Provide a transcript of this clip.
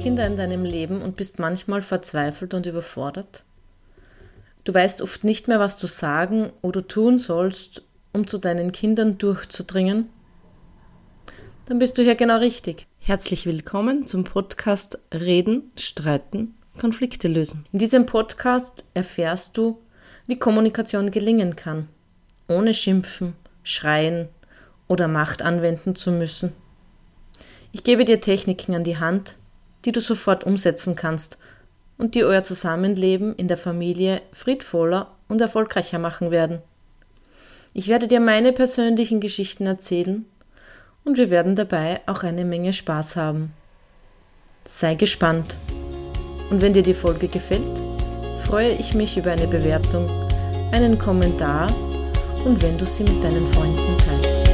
Kinder in deinem Leben und bist manchmal verzweifelt und überfordert? Du weißt oft nicht mehr, was du sagen oder tun sollst, um zu deinen Kindern durchzudringen? Dann bist du hier genau richtig. Herzlich willkommen zum Podcast Reden, Streiten, Konflikte lösen. In diesem Podcast erfährst du, wie Kommunikation gelingen kann, ohne schimpfen, schreien oder Macht anwenden zu müssen. Ich gebe dir Techniken an die Hand, die du sofort umsetzen kannst und die euer Zusammenleben in der Familie friedvoller und erfolgreicher machen werden. Ich werde dir meine persönlichen Geschichten erzählen und wir werden dabei auch eine Menge Spaß haben. Sei gespannt. Und wenn dir die Folge gefällt, freue ich mich über eine Bewertung, einen Kommentar und wenn du sie mit deinen Freunden teilst.